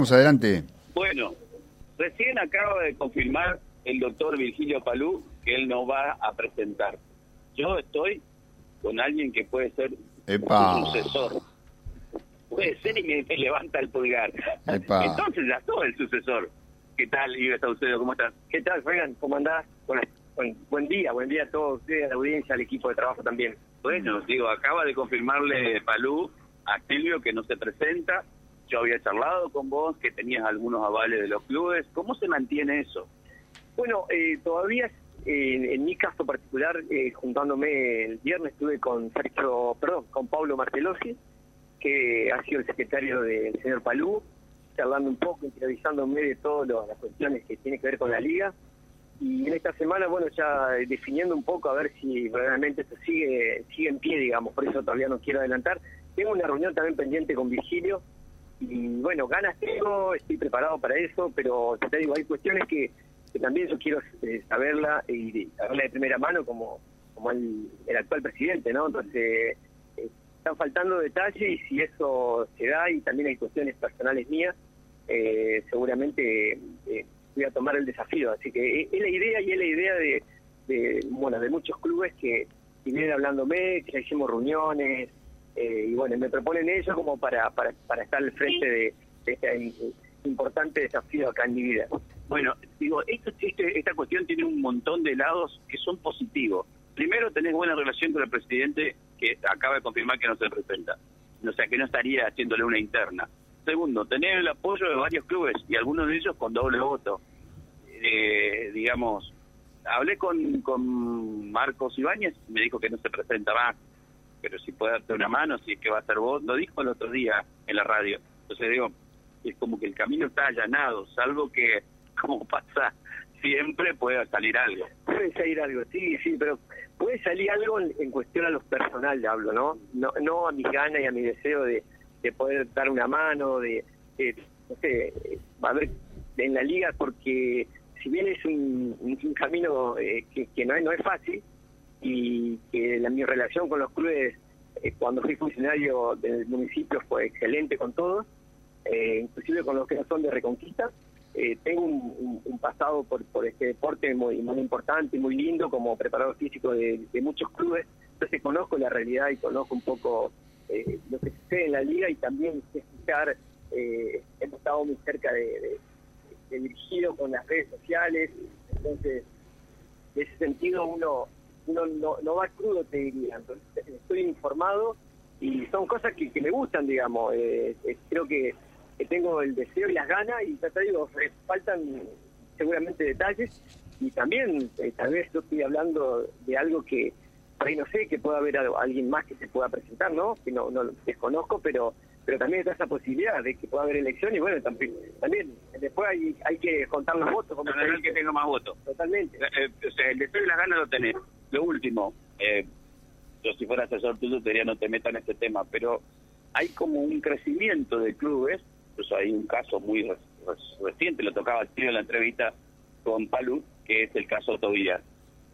Vamos adelante. Bueno, recién acaba de confirmar el doctor Virgilio Palú que él no va a presentar. Yo estoy con alguien que puede ser Epa. un sucesor. Puede ser y me, me levanta el pulgar. Epa. Entonces ya soy el sucesor. ¿Qué tal, Ives Saucedo? ¿Cómo estás? ¿Qué tal, Fregan? ¿Cómo andás? Bueno, buen, buen día, buen día a todos ustedes, a la audiencia, al equipo de trabajo también. Bueno, digo, acaba de confirmarle Palú a Silvio que no se presenta. Yo había charlado con vos, que tenías algunos avales de los clubes. ¿Cómo se mantiene eso? Bueno, eh, todavía eh, en mi caso particular, eh, juntándome el viernes, estuve con Sergio, perdón, con Pablo Martelosi, que ha sido el secretario del señor Palú, charlando un poco, entrevistándome de todas las cuestiones que tienen que ver con la liga. Y en esta semana, bueno, ya definiendo un poco a ver si realmente esto sigue, sigue en pie, digamos, por eso todavía no quiero adelantar. Tengo una reunión también pendiente con Virgilio, y bueno, ganas tengo, estoy preparado para eso, pero te digo, hay cuestiones que, también yo quiero eh, saberla y saberla de primera mano como, como el, el actual presidente, ¿no? Entonces, eh, están faltando detalles y si eso se da y también hay cuestiones personales mías, eh, seguramente eh, voy a tomar el desafío. Así que es, la idea y es la idea de, de, bueno, de muchos clubes que vienen hablándome, que hicimos reuniones, eh, y bueno, me proponen eso como para, para, para estar al frente de, de este importante desafío acá en mi vida. Bueno, digo, esto, este- esta cuestión tiene un montón de lados que son positivos. Primero, tenés buena relación con el presidente que acaba de confirmar que no se presenta. O sea, que no estaría haciéndole una interna. Segundo, tener el apoyo de varios clubes y algunos de ellos con doble voto. Eh, digamos, hablé con, con Marcos Ibáñez, me dijo que no se presenta más, pero si puede darte una mano, si es que va a ser vos, lo dijo el otro día en la radio. Entonces digo, es como que el camino está allanado, salvo que, como pasa siempre, pueda salir algo. Puede salir algo, sí, sí, pero puede salir algo en, cuestión a lo personal, hablo, ¿no? No, no a mis ganas y a mi deseo de, de poder dar una mano, de, no sé, eh, a ver, en la liga, porque si bien es un- un camino eh, que, que no, es, no es fácil, y que la, mi relación con los clubes eh, cuando fui funcionario del municipio fue excelente con todos, eh, inclusive con los que no son de Reconquista. Eh, tengo un, un- pasado por, por este deporte muy, muy importante y muy lindo como preparador físico de, muchos clubes, entonces conozco la realidad y conozco un poco eh, lo que sucede en la liga y también escuchar, hemos estado muy cerca de, de, de dirigido con las redes sociales, entonces de ese sentido uno uno no, no va crudo te diría entonces estoy informado y son cosas que, que me gustan digamos eh, eh, creo que, que tengo el deseo y las ganas y ya te digo faltan seguramente detalles y también eh, tal vez yo estoy hablando de algo que por ahí no sé que pueda haber algo- alguien más que se pueda presentar no que no, no lo desconozco pero pero también está esa posibilidad de que pueda haber elección y bueno también también después hay, hay que contar los votos como el que tenga más votos. totalmente Eh, o sea, el deseo y las ganas lo tenés. Lo último, eh, yo si fuera asesor tuyo te diría no te metas en este tema, pero hay como un crecimiento de clubes, pues hay un caso muy re- re- reciente, lo tocaba el tío en la entrevista con Palú, que es el caso Tobías.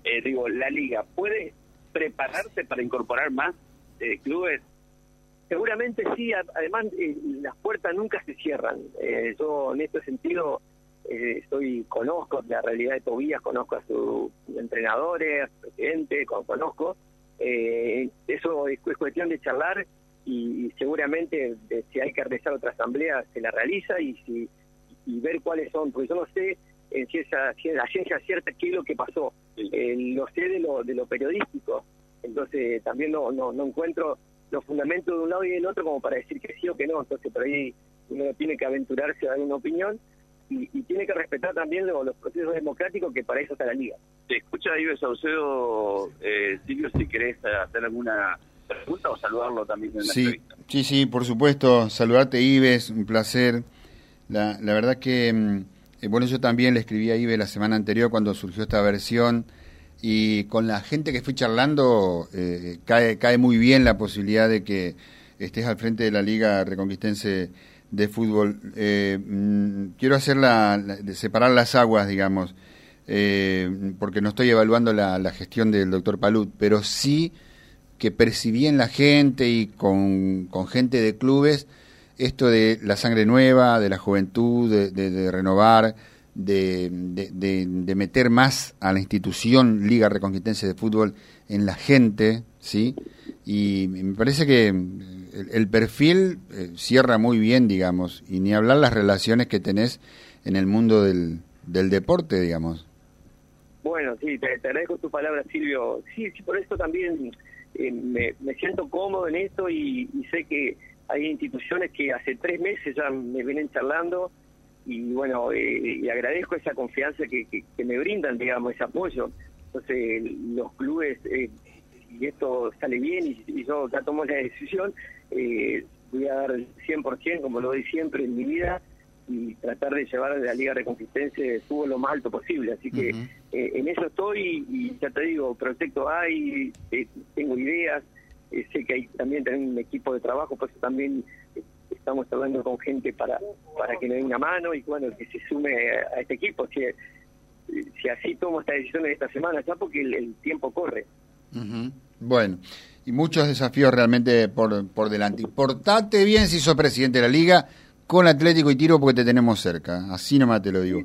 Eh, digo, la liga puede prepararse para incorporar más eh, clubes Seguramente sí, además eh, las puertas nunca se cierran. Eh, yo en este sentido eh, estoy conozco la realidad de Tobías, conozco a sus entrenadores, a su presidente, con- conozco. Eh, eso es, es cuestión de charlar y, seguramente si hay que realizar otra asamblea se la realiza y si y ver cuáles son, porque yo no sé en si la ciencia cierta qué es lo que pasó, Eh, lo sé de lo, de lo periodístico, entonces también no, no, no encuentro los fundamentos de un lado y del otro como para decir que sí o que no, entonces por ahí uno tiene que aventurarse a dar una opinión y, y tiene que respetar también lo- los procesos democráticos que para eso está la liga. Te escucha Ives Saucedo, eh, Silvio, si querés hacer alguna pregunta o saludarlo también en la Sí, entrevista. sí, sí, por supuesto. Saludarte, Ives, un placer. La, la verdad que, mm, eh, bueno, yo también le escribí a Ives la semana anterior cuando surgió esta versión y con la gente que fui charlando eh, cae, cae muy bien la posibilidad de que estés al frente de la Liga Reconquistense de Fútbol. Eh, mm, quiero hacer la, de separar las aguas, digamos, eh, porque no estoy evaluando la, gestión del doctor Palut, pero sí que percibí en la gente y con, con gente de clubes esto de la sangre nueva, de la juventud, de, renovar, de, de, meter más a la institución Liga Reconquitense de Fútbol en la gente, ¿sí? Y me parece que el, perfil eh, cierra muy bien, digamos, y ni hablar las relaciones que tenés en el mundo del, del deporte, digamos. Bueno, sí, te, agradezco tu palabra, Silvio. Sí, sí, por eso también eh, me, siento cómodo en esto y, sé que hay instituciones que hace tres meses ya me vienen charlando y bueno, eh, y agradezco esa confianza que, que, me brindan, digamos, ese apoyo. Entonces, los clubes, eh, si esto sale bien y, yo ya tomo la decisión, eh, voy a dar el 100%, como lo doy siempre en mi vida, y tratar de llevar a la Liga Reconsistencia de fútbol lo más alto posible. Así que eh, en eso estoy y ya te digo, proyecto hay, eh, tengo ideas, eh, sé que hay también tengo un equipo de trabajo, por eso también estamos hablando con gente para para que me dé una mano y bueno, que se sume a, este equipo. Si, si así tomo esta decisión en esta semana, ya porque el, tiempo corre. Bueno, y muchos desafíos realmente por, por delante. Portate bien si sos presidente de la liga con Atlético y Tiro porque te tenemos cerca. Así nomás te lo digo.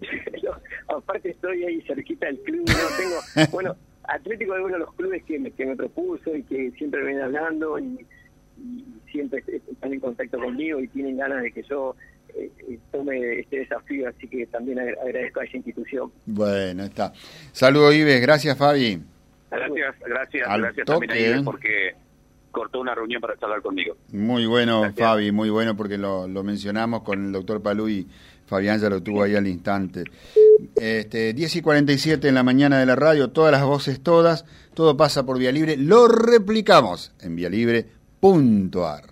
aparte estoy ahí cerquita del club. tengo, bueno, Atlético es uno de los clubes que me, que me propuso y que siempre viene hablando y, siempre están en contacto conmigo y tienen ganas de que yo eh, eh, tome este desafío, así que también agradezco a esa institución. Bueno, está. Saludos, Ives. Gracias, Fabi. Gracias, gracias, gracias también a ¿eh? porque cortó una reunión para charlar conmigo. Muy bueno, Fabi, muy bueno porque lo, mencionamos con el doctor Palú y Fabián ya lo tuvo ahí al instante. Este, 10 y 47 en la mañana de la radio, todas las voces, todas, todo pasa por Vía Libre, lo replicamos en vialibre.ar.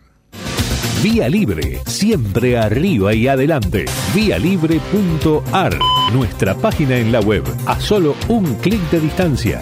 Vía Libre, siempre arriba y adelante. Vialibre.ar, nuestra página en la web, a solo un clic de distancia